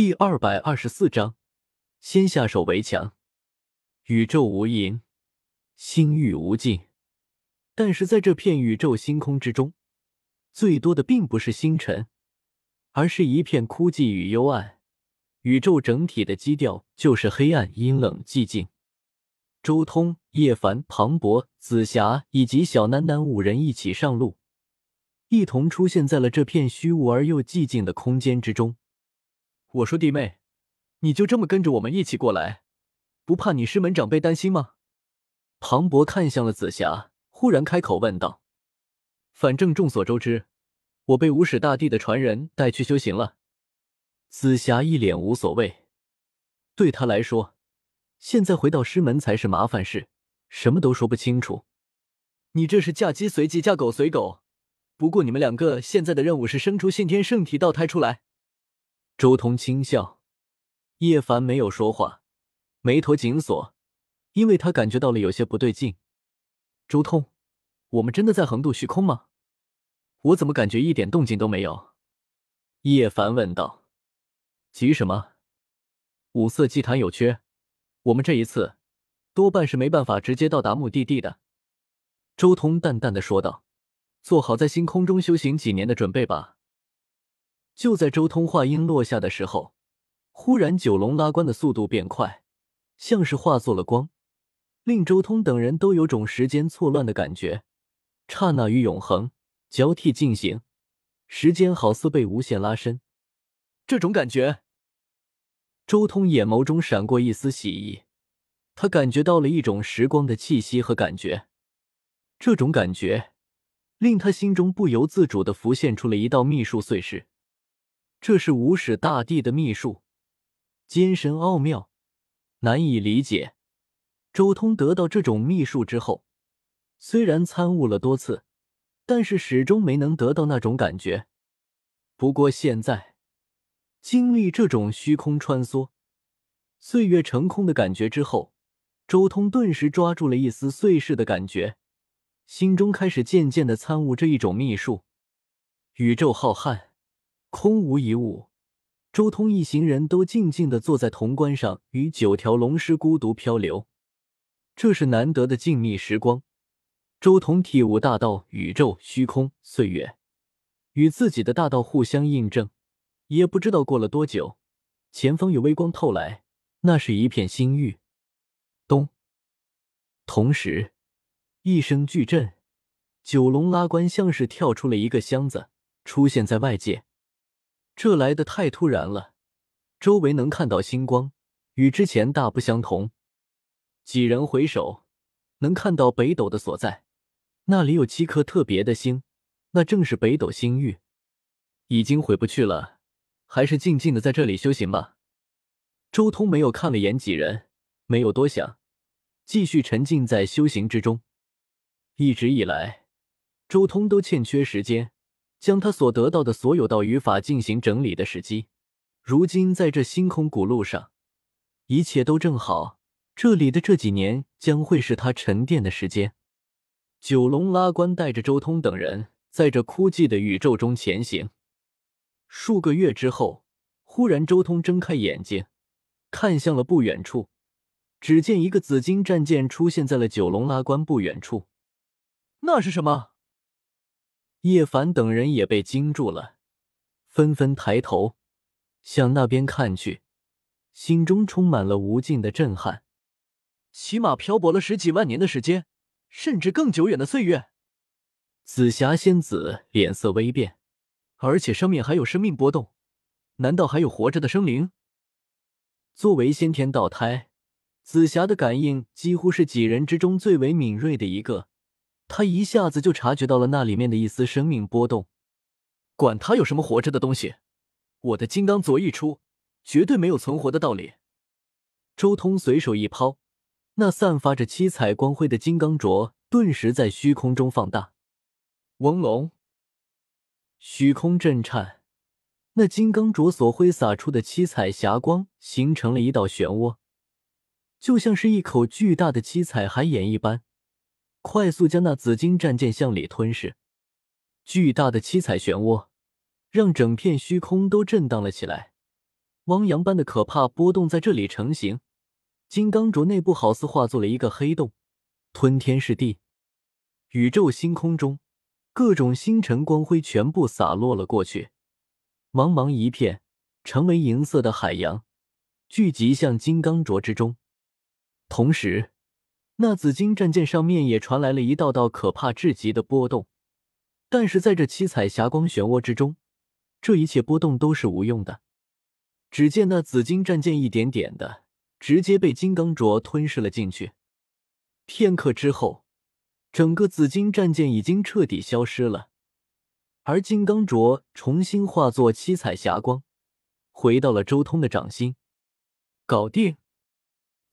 第二百二十四章，先下手为强。宇宙无垠，星域无尽，但是在这片宇宙星空之中，最多的并不是星辰，而是一片枯寂与幽暗。宇宙整体的基调就是黑暗、阴冷、寂静。周通、叶凡、庞博、紫霞以及小楠楠五人一起上路，一同出现在了这片虚无而又寂静的空间之中。我说弟妹，你就这么跟着我们一起过来，不怕你师门长辈担心吗？庞博看向了紫霞，忽然开口问道：“反正众所周知，我被无始大帝的传人带去修行了。”紫霞一脸无所谓，对他来说，现在回到师门才是麻烦事，什么都说不清楚。你这是嫁鸡随鸡，嫁狗随狗。不过你们两个现在的任务是生出先天圣体道胎出来。周通轻笑，叶凡没有说话，眉头紧锁，因为他感觉到了有些不对劲。周通，我们真的在横渡虚空吗？我怎么感觉一点动静都没有？叶凡问道。急什么？五色祭坛有缺，我们这一次多半是没办法直接到达目的地的。周通淡淡的说道：“做好在星空中修行几年的准备吧。”就在周通话音落下的时候，忽然九龙拉棺的速度变快，像是化作了光，令周通等人都有种时间错乱的感觉。刹那与永恒交替进行，时间好似被无限拉伸。这种感觉，周通眼眸中闪过一丝喜意，他感觉到了一种时光的气息和感觉。这种感觉令他心中不由自主的浮现出了一道秘术碎石。这是无始大帝的秘术，精神奥妙，难以理解。周通得到这种秘术之后，虽然参悟了多次，但是始终没能得到那种感觉。不过现在经历这种虚空穿梭、岁月成空的感觉之后，周通顿时抓住了一丝碎世的感觉，心中开始渐渐的参悟这一种秘术。宇宙浩瀚。空无一物，周通一行人都静静的坐在潼关上，与九条龙狮孤独漂流。这是难得的静谧时光。周通体悟大道、宇宙、虚空、岁月，与自己的大道互相印证。也不知道过了多久，前方有微光透来，那是一片星域。咚！同时，一声巨震，九龙拉棺像是跳出了一个箱子，出现在外界。这来的太突然了，周围能看到星光，与之前大不相同。几人回首，能看到北斗的所在，那里有七颗特别的星，那正是北斗星域。已经回不去了，还是静静的在这里修行吧。周通没有看了眼几人，没有多想，继续沉浸在修行之中。一直以来，周通都欠缺时间。将他所得到的所有道语法进行整理的时机，如今在这星空古路上，一切都正好。这里的这几年将会是他沉淀的时间。九龙拉关带着周通等人在这枯寂的宇宙中前行。数个月之后，忽然周通睁开眼睛，看向了不远处，只见一个紫金战舰出现在了九龙拉关不远处。那是什么？叶凡等人也被惊住了，纷纷抬头向那边看去，心中充满了无尽的震撼。起码漂泊了十几万年的时间，甚至更久远的岁月。紫霞仙子脸色微变，而且上面还有生命波动，难道还有活着的生灵？作为先天道胎，紫霞的感应几乎是几人之中最为敏锐的一个。他一下子就察觉到了那里面的一丝生命波动，管他有什么活着的东西，我的金刚镯一出，绝对没有存活的道理。周通随手一抛，那散发着七彩光辉的金刚镯顿时在虚空中放大，嗡隆，虚空震颤，那金刚镯所挥洒出的七彩霞光形成了一道漩涡，就像是一口巨大的七彩海眼一般。快速将那紫金战舰向里吞噬，巨大的七彩漩涡让整片虚空都震荡了起来，汪洋般的可怕波动在这里成型，金刚镯内部好似化作了一个黑洞，吞天噬地。宇宙星空中，各种星辰光辉全部洒落了过去，茫茫一片，成为银色的海洋，聚集向金刚镯之中。同时，那紫金战舰上面也传来了一道道可怕至极的波动，但是在这七彩霞光漩涡之中，这一切波动都是无用的。只见那紫金战舰一点点的直接被金刚镯吞噬了进去。片刻之后。整个紫金战舰已经彻底消失了，而金刚镯重新化作七彩霞光，回到了周通的掌心。搞定！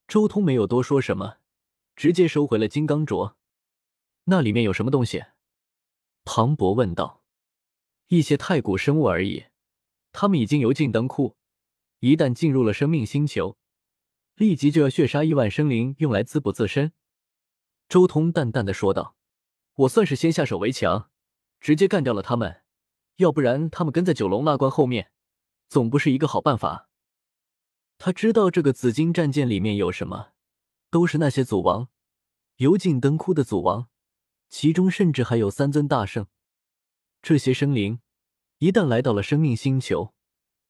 周通没有多说什么，直接收回了金刚镯。那里面有什么东西？庞博问道。一些太古生物而已，他们已经油尽灯枯，一旦进入了生命星球，立即就要血杀亿万生灵，用来滋补自身。周通淡淡的说道：“我算是先下手为强，直接干掉了他们，要不然他们跟在九龙那关后面，总不是一个好办法。”他知道这个紫金战舰里面有什么，都是那些祖王，油尽灯枯的祖王，其中甚至还有三尊大圣。这些生灵一旦来到了生命星球，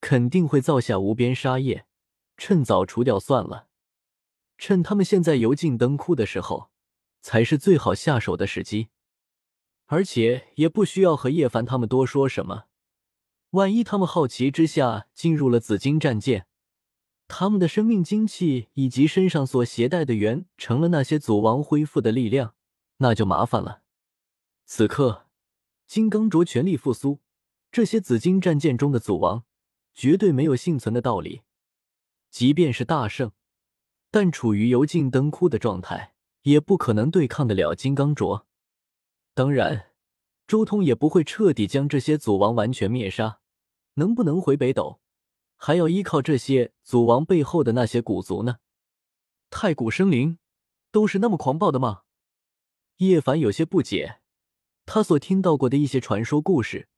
肯定会造下无边杀业，趁早除掉算了。趁他们现在油尽灯枯的时候。才是最好下手的时机，而且也不需要和叶凡他们多说什么。万一他们好奇之下进入了紫金战舰，他们的生命精气以及身上所携带的元成了那些祖王恢复的力量，那就麻烦了。此刻，金刚镯全力复苏，这些紫金战舰中的祖王绝对没有幸存的道理。即便是大圣，但处于油尽灯枯的状态。也不可能对抗得了金刚镯，当然，周通也不会彻底将这些祖王完全灭杀。能不能回北斗，还要依靠这些祖王背后的那些古族呢？太古生灵都是那么狂暴的吗？叶凡有些不解，他所听到过的一些传说故事，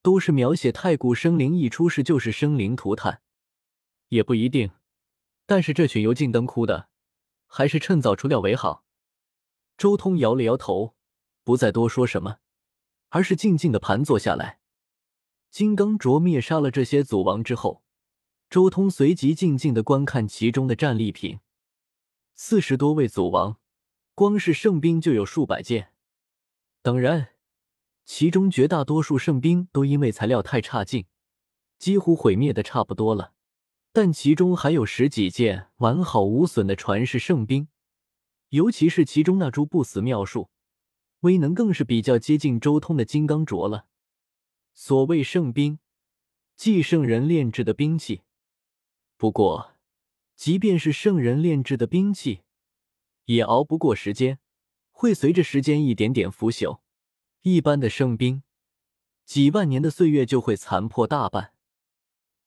都是描写太古生灵一出世就是生灵涂炭，也不一定。但是这群油尽灯枯的。还是趁早除掉为好。周通摇了摇头，不再多说什么，而是静静的盘坐下来。金刚镯灭杀了这些祖王之后，周通随即静静的观看其中的战利品。四十多位祖王，光是圣兵就有数百件。当然，其中绝大多数圣兵都因为材料太差劲，几乎毁灭的差不多了。但其中还有十几件完好无损的传世圣兵，尤其是其中那株不死妙树，威能更是比较接近周通的金刚镯了。所谓圣兵，即圣人炼制的兵器。不过，即便是圣人炼制的兵器，也熬不过时间，会随着时间一点点腐朽。一般的圣兵，几万年的岁月就会残破大半。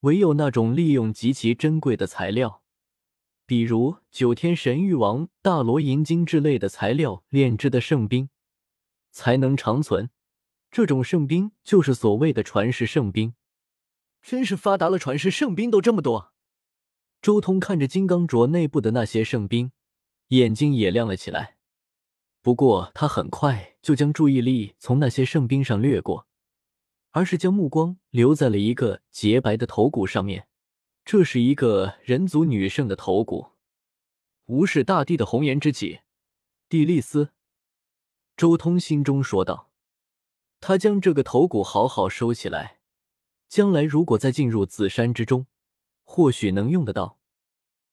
唯有那种利用极其珍贵的材料，比如九天神域王大罗银晶之类的材料炼制的圣兵，才能长存。这种圣兵就是所谓的传世圣兵。真是发达了，传世圣兵都这么多。周通看着金刚镯内部的那些圣兵，眼睛也亮了起来。不过他很快就将注意力从那些圣兵上掠过。而是将目光留在了一个洁白的头骨上面，这是一个人族女圣的头骨，无视大帝的红颜知己蒂丽丝。周通心中说道：“他将这个头骨好好收起来，将来如果再进入紫山之中，或许能用得到。”